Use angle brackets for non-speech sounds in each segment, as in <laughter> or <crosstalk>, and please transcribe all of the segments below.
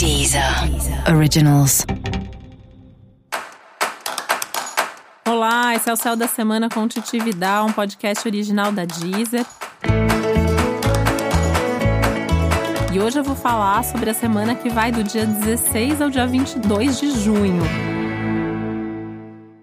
Deezer Originals. Olá, esse é o Céu da Semana com Titi Vidal, um podcast original da Deezer. E hoje eu vou falar sobre a semana que vai do dia 16 ao dia 22 de junho.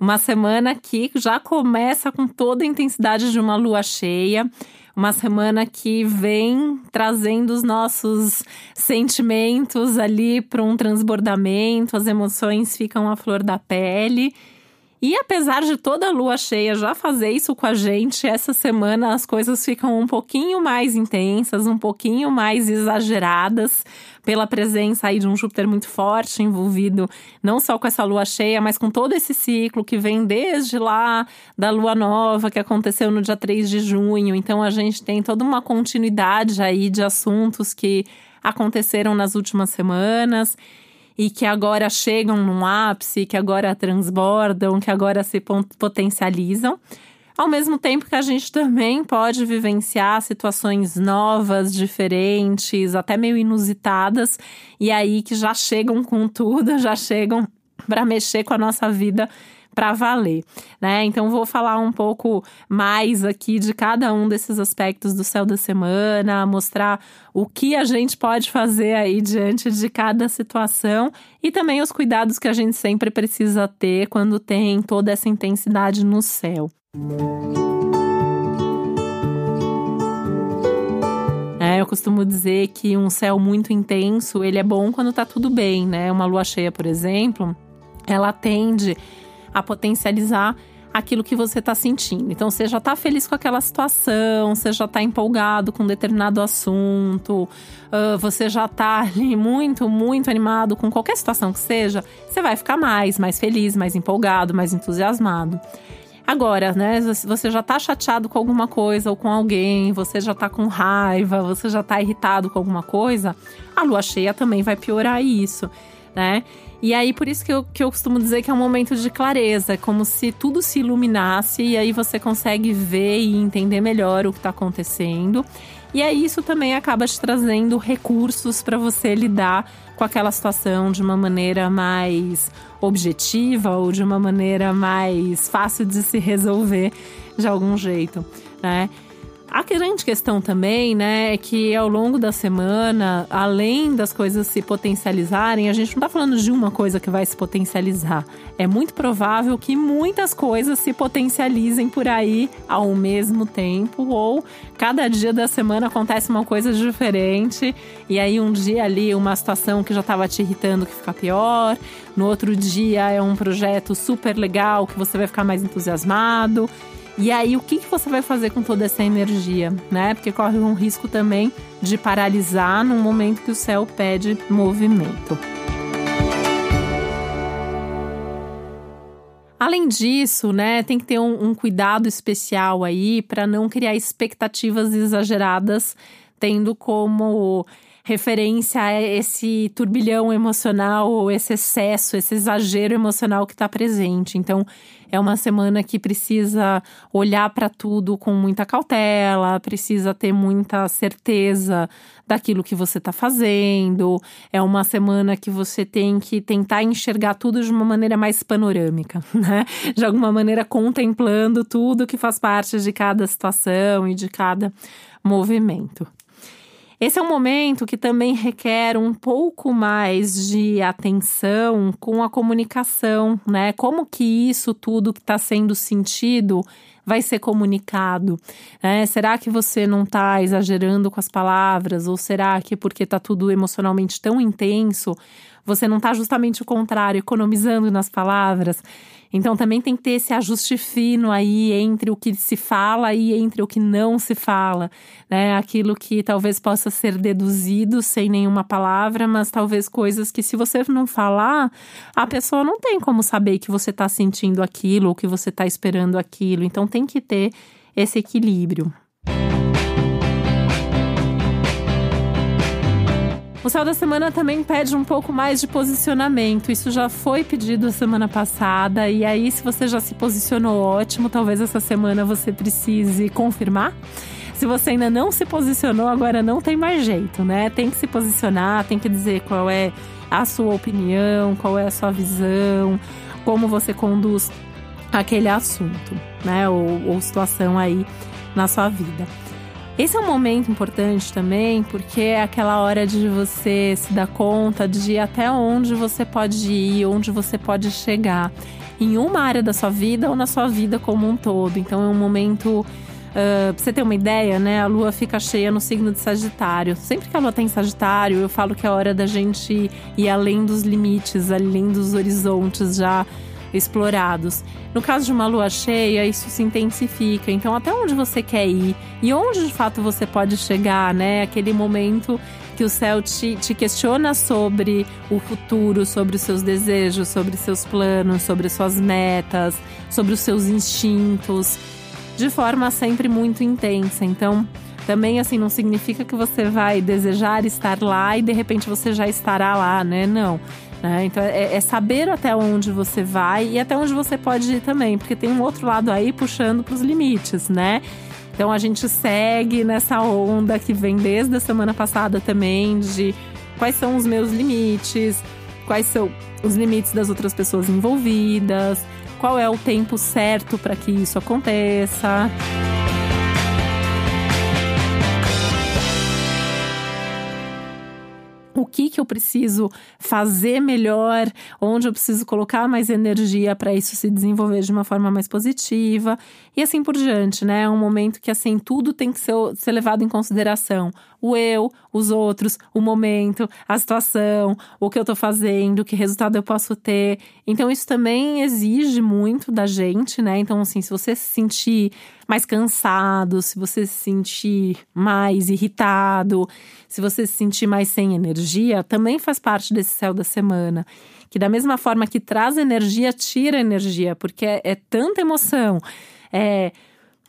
Uma semana que já começa com toda a intensidade de uma lua cheia uma semana que vem trazendo os nossos sentimentos ali para um transbordamento, as emoções ficam à flor da pele. E apesar de toda a lua cheia já fazer isso com a gente, essa semana as coisas ficam um pouquinho mais intensas, um pouquinho mais exageradas, pela presença aí de um Júpiter muito forte envolvido, não só com essa lua cheia, mas com todo esse ciclo que vem desde lá da lua nova que aconteceu no dia 3 de junho. Então a gente tem toda uma continuidade aí de assuntos que aconteceram nas últimas semanas e que agora chegam num ápice, que agora transbordam, que agora se potencializam. Ao mesmo tempo que a gente também pode vivenciar situações novas, diferentes, até meio inusitadas, e aí que já chegam com tudo, <laughs> já chegam para mexer com a nossa vida para valer, né? Então vou falar um pouco mais aqui de cada um desses aspectos do céu da semana, mostrar o que a gente pode fazer aí diante de cada situação e também os cuidados que a gente sempre precisa ter quando tem toda essa intensidade no céu. É, eu costumo dizer que um céu muito intenso, ele é bom quando tá tudo bem, né? Uma lua cheia, por exemplo, ela tende a potencializar aquilo que você está sentindo. Então, você já está feliz com aquela situação, você já está empolgado com determinado assunto, uh, você já está <laughs> ali muito, muito animado com qualquer situação que seja, você vai ficar mais, mais feliz, mais empolgado, mais entusiasmado. Agora, né, você já tá chateado com alguma coisa ou com alguém, você já tá com raiva, você já tá irritado com alguma coisa, a lua cheia também vai piorar isso, né? E aí, por isso que eu, que eu costumo dizer que é um momento de clareza, como se tudo se iluminasse e aí você consegue ver e entender melhor o que está acontecendo. E aí, isso também acaba te trazendo recursos para você lidar com aquela situação de uma maneira mais objetiva ou de uma maneira mais fácil de se resolver de algum jeito, né? A grande questão também, né, é que ao longo da semana, além das coisas se potencializarem, a gente não está falando de uma coisa que vai se potencializar. É muito provável que muitas coisas se potencializem por aí ao mesmo tempo, ou cada dia da semana acontece uma coisa diferente, e aí um dia ali uma situação que já estava te irritando que fica pior, no outro dia é um projeto super legal que você vai ficar mais entusiasmado. E aí, o que, que você vai fazer com toda essa energia, né? Porque corre um risco também de paralisar num momento que o céu pede movimento. Além disso, né, tem que ter um, um cuidado especial aí para não criar expectativas exageradas, tendo como referência esse turbilhão emocional, esse excesso, esse exagero emocional que está presente. Então, é uma semana que precisa olhar para tudo com muita cautela, precisa ter muita certeza daquilo que você está fazendo. É uma semana que você tem que tentar enxergar tudo de uma maneira mais panorâmica, <laughs> né? De alguma maneira contemplando tudo que faz parte de cada situação e de cada movimento. Esse é um momento que também requer um pouco mais de atenção com a comunicação, né? Como que isso tudo que está sendo sentido vai ser comunicado? Né? Será que você não está exagerando com as palavras? Ou será que porque está tudo emocionalmente tão intenso, você não está justamente o contrário, economizando nas palavras? Então também tem que ter esse ajuste fino aí entre o que se fala e entre o que não se fala, né? Aquilo que talvez possa ser deduzido sem nenhuma palavra, mas talvez coisas que se você não falar, a pessoa não tem como saber que você está sentindo aquilo ou que você está esperando aquilo. Então tem que ter esse equilíbrio. O céu da semana também pede um pouco mais de posicionamento. Isso já foi pedido semana passada. E aí, se você já se posicionou ótimo, talvez essa semana você precise confirmar se você ainda não se posicionou, agora não tem mais jeito, né? Tem que se posicionar, tem que dizer qual é a sua opinião, qual é a sua visão, como você conduz aquele assunto, né? Ou, ou situação aí na sua vida. Esse é um momento importante também, porque é aquela hora de você se dar conta de até onde você pode ir, onde você pode chegar em uma área da sua vida ou na sua vida como um todo. Então é um momento Uh, pra você ter uma ideia, né? A lua fica cheia no signo de Sagitário. Sempre que a lua tem tá Sagitário, eu falo que é hora da gente ir além dos limites, além dos horizontes já explorados. No caso de uma lua cheia, isso se intensifica. Então, até onde você quer ir e onde de fato você pode chegar, né? Aquele momento que o céu te, te questiona sobre o futuro, sobre os seus desejos, sobre seus planos, sobre suas metas, sobre os seus instintos de forma sempre muito intensa. Então, também assim não significa que você vai desejar estar lá e de repente você já estará lá, né? Não. Né? Então é, é, saber até onde você vai e até onde você pode ir também, porque tem um outro lado aí puxando para os limites, né? Então a gente segue nessa onda que vem desde a semana passada também de quais são os meus limites, quais são os limites das outras pessoas envolvidas, qual é o tempo certo para que isso aconteça. Que eu preciso fazer melhor, onde eu preciso colocar mais energia para isso se desenvolver de uma forma mais positiva e assim por diante, né? É um momento que assim tudo tem que ser, ser levado em consideração. O eu, os outros, o momento, a situação, o que eu tô fazendo, que resultado eu posso ter. Então isso também exige muito da gente, né? Então assim, se você se sentir mais cansado, se você se sentir mais irritado, se você se sentir mais sem energia, também faz parte desse céu da semana. Que da mesma forma que traz energia, tira energia, porque é, é tanta emoção, é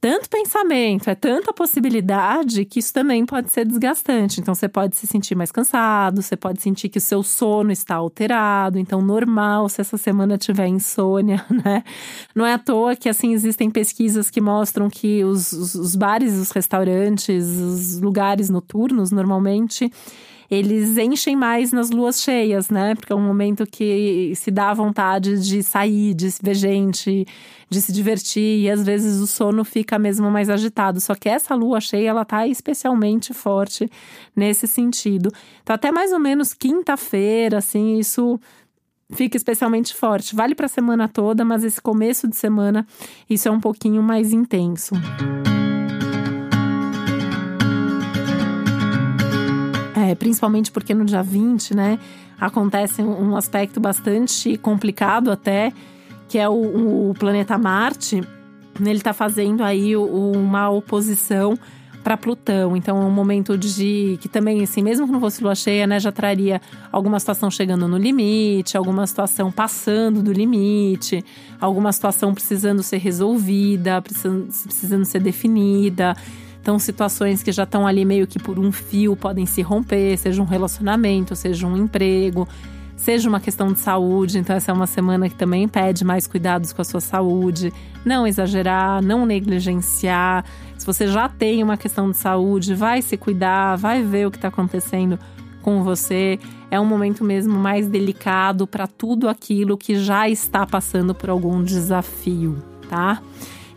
tanto pensamento, é tanta possibilidade que isso também pode ser desgastante. Então você pode se sentir mais cansado, você pode sentir que o seu sono está alterado. Então, normal se essa semana tiver insônia, <laughs> né? Não é à toa que assim existem pesquisas que mostram que os, os, os bares, os restaurantes, os lugares noturnos normalmente eles enchem mais nas luas cheias, né? Porque é um momento que se dá vontade de sair, de ver gente, de se divertir e às vezes o sono fica mesmo mais agitado. Só que essa lua cheia, ela tá especialmente forte nesse sentido. Então, até mais ou menos quinta-feira, assim, isso fica especialmente forte. Vale para a semana toda, mas esse começo de semana isso é um pouquinho mais intenso. É, principalmente porque no dia 20, né, acontece um aspecto bastante complicado até, que é o, o planeta Marte. Ele está fazendo aí uma oposição para Plutão. Então é um momento de que também, assim, mesmo que não fosse lua cheia, né, já traria alguma situação chegando no limite, alguma situação passando do limite, alguma situação precisando ser resolvida, precisando, precisando ser definida. Então, situações que já estão ali meio que por um fio podem se romper, seja um relacionamento, seja um emprego, seja uma questão de saúde. Então, essa é uma semana que também pede mais cuidados com a sua saúde. Não exagerar, não negligenciar. Se você já tem uma questão de saúde, vai se cuidar, vai ver o que está acontecendo com você. É um momento mesmo mais delicado para tudo aquilo que já está passando por algum desafio, tá?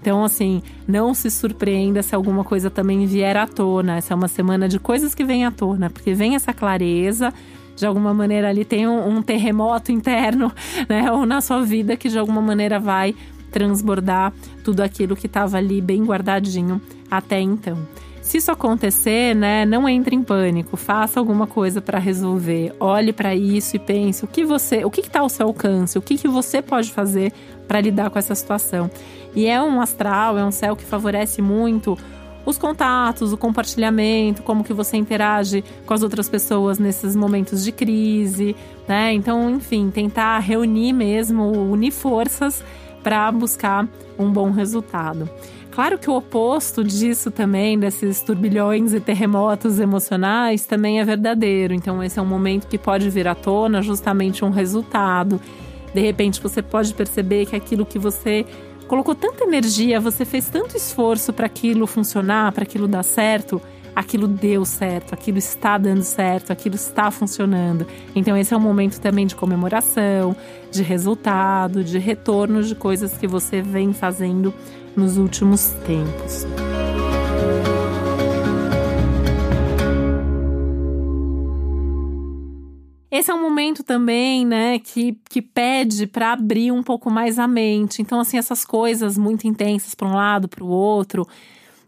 Então, assim, não se surpreenda se alguma coisa também vier à tona. Essa é uma semana de coisas que vêm à tona, porque vem essa clareza. De alguma maneira ali tem um, um terremoto interno, <laughs> né? Ou na sua vida que de alguma maneira vai transbordar tudo aquilo que estava ali bem guardadinho até então. Se isso acontecer, né, não entre em pânico, faça alguma coisa para resolver. Olhe para isso e pense o que você, o que está ao seu alcance, o que, que você pode fazer para lidar com essa situação. E é um astral, é um céu que favorece muito os contatos, o compartilhamento, como que você interage com as outras pessoas nesses momentos de crise, né? Então, enfim, tentar reunir mesmo, unir forças para buscar um bom resultado. Claro que o oposto disso também, desses turbilhões e terremotos emocionais, também é verdadeiro. Então, esse é um momento que pode vir à tona justamente um resultado. De repente, você pode perceber que aquilo que você colocou tanta energia, você fez tanto esforço para aquilo funcionar, para aquilo dar certo, aquilo deu certo, aquilo está dando certo, aquilo está funcionando. Então, esse é um momento também de comemoração, de resultado, de retorno de coisas que você vem fazendo nos últimos tempos. Esse é um momento também, né, que, que pede para abrir um pouco mais a mente. Então, assim, essas coisas muito intensas para um lado, para o outro,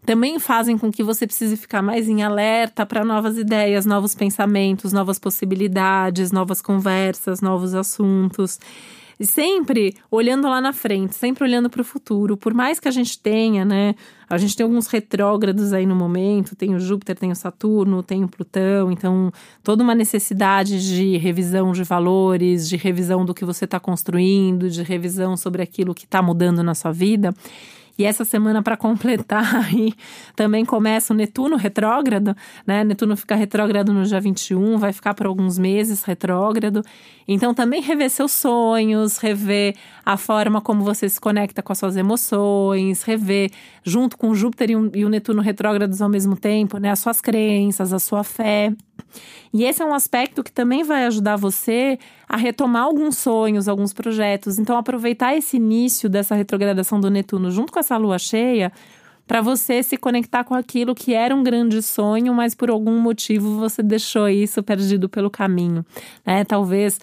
também fazem com que você precise ficar mais em alerta para novas ideias, novos pensamentos, novas possibilidades, novas conversas, novos assuntos. E sempre olhando lá na frente, sempre olhando para o futuro. Por mais que a gente tenha, né? A gente tem alguns retrógrados aí no momento, tem o Júpiter, tem o Saturno, tem o Plutão, então toda uma necessidade de revisão de valores, de revisão do que você está construindo, de revisão sobre aquilo que está mudando na sua vida. E essa semana, para completar, <laughs> aí, também começa o Netuno retrógrado, né? Netuno fica retrógrado no dia 21, vai ficar por alguns meses retrógrado. Então, também rever seus sonhos, rever a forma como você se conecta com as suas emoções, rever, junto com Júpiter e o Netuno retrógrados ao mesmo tempo, né? As suas crenças, a sua fé. E esse é um aspecto que também vai ajudar você a retomar alguns sonhos, alguns projetos. Então, aproveitar esse início dessa retrogradação do Netuno junto com essa lua cheia para você se conectar com aquilo que era um grande sonho, mas por algum motivo você deixou isso perdido pelo caminho, né? Talvez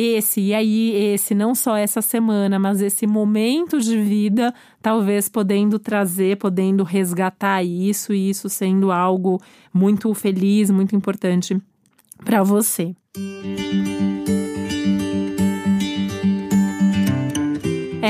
esse e aí esse não só essa semana, mas esse momento de vida, talvez podendo trazer, podendo resgatar isso e isso sendo algo muito feliz, muito importante para você.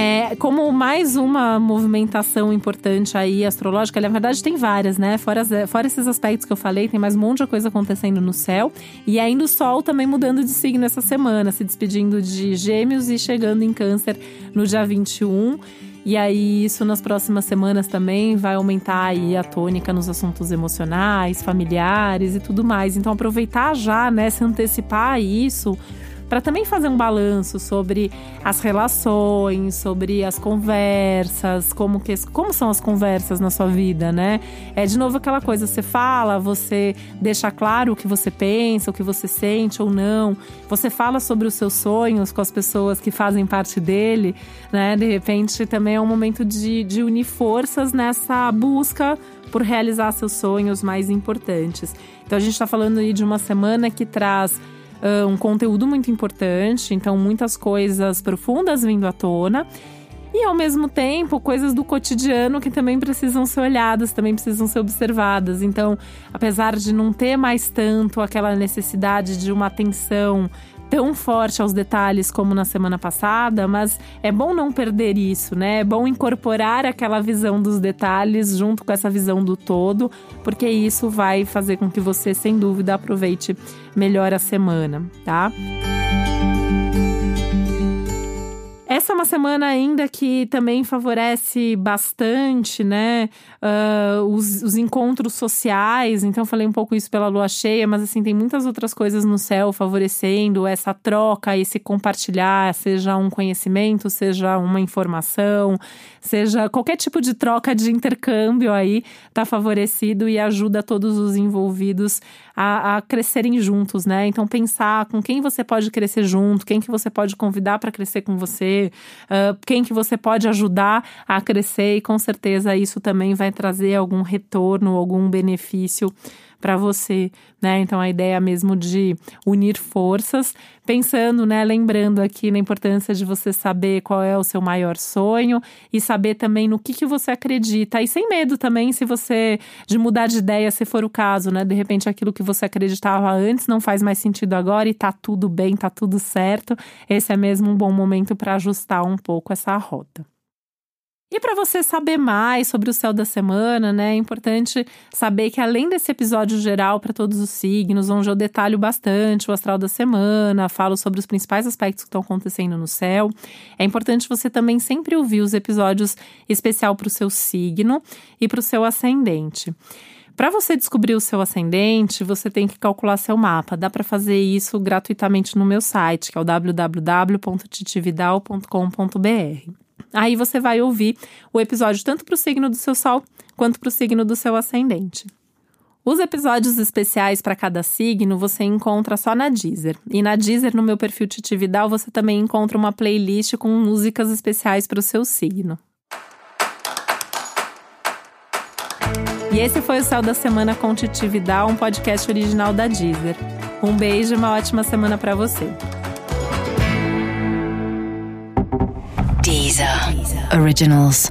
É, como mais uma movimentação importante aí astrológica, na verdade tem várias, né? Fora, fora esses aspectos que eu falei, tem mais um monte de coisa acontecendo no céu. E ainda o Sol também mudando de signo essa semana, se despedindo de Gêmeos e chegando em Câncer no dia 21. E aí, isso nas próximas semanas também vai aumentar aí a tônica nos assuntos emocionais, familiares e tudo mais. Então, aproveitar já, né, se antecipar a isso para também fazer um balanço sobre as relações, sobre as conversas, como, que, como são as conversas na sua vida, né? É de novo aquela coisa, você fala, você deixa claro o que você pensa, o que você sente ou não. Você fala sobre os seus sonhos com as pessoas que fazem parte dele, né? De repente também é um momento de, de unir forças nessa busca por realizar seus sonhos mais importantes. Então a gente está falando aí de uma semana que traz um conteúdo muito importante, então muitas coisas profundas vindo à tona. E ao mesmo tempo, coisas do cotidiano que também precisam ser olhadas, também precisam ser observadas. Então, apesar de não ter mais tanto aquela necessidade de uma atenção tão forte aos detalhes como na semana passada, mas é bom não perder isso, né? É bom incorporar aquela visão dos detalhes junto com essa visão do todo, porque isso vai fazer com que você, sem dúvida, aproveite melhor a semana, tá? Essa é uma semana ainda que também favorece bastante, né? Uh, os, os, encontros sociais. Então, falei um pouco isso pela lua cheia, mas assim, tem muitas outras coisas no céu favorecendo essa troca, esse compartilhar, seja um conhecimento, seja uma informação, seja qualquer tipo de troca de intercâmbio aí, tá favorecido e ajuda todos os envolvidos a, a crescerem juntos, né? Então, pensar com quem você pode crescer junto, quem que você pode convidar para crescer com você uh, quem que você pode ajudar a crescer e com certeza isso também vai trazer algum retorno, algum benefício para você, né? Então a ideia mesmo de unir forças, pensando, né, lembrando aqui na importância de você saber qual é o seu maior sonho e saber também no que que você acredita e sem medo também se você de mudar de ideia, se for o caso, né? De repente aquilo que você acreditava antes não faz mais sentido agora e tá tudo bem, tá tudo certo. Esse é mesmo um bom momento para ajustar um pouco essa rota. E para você saber mais sobre o céu da semana, né, é importante saber que além desse episódio geral para todos os signos, onde eu detalho bastante o astral da semana, falo sobre os principais aspectos que estão acontecendo no céu, é importante você também sempre ouvir os episódios especial para o seu signo e para o seu ascendente. Para você descobrir o seu ascendente, você tem que calcular seu mapa. Dá para fazer isso gratuitamente no meu site, que é o www.titividal.com.br. Aí você vai ouvir o episódio tanto para o signo do seu Sol quanto para o signo do seu ascendente. Os episódios especiais para cada signo você encontra só na Deezer. E na Deezer, no meu perfil Titividal, você também encontra uma playlist com músicas especiais para o seu signo. E esse foi o Céu da Semana com Titividal, um podcast original da Deezer. Um beijo e uma ótima semana para você. Originals.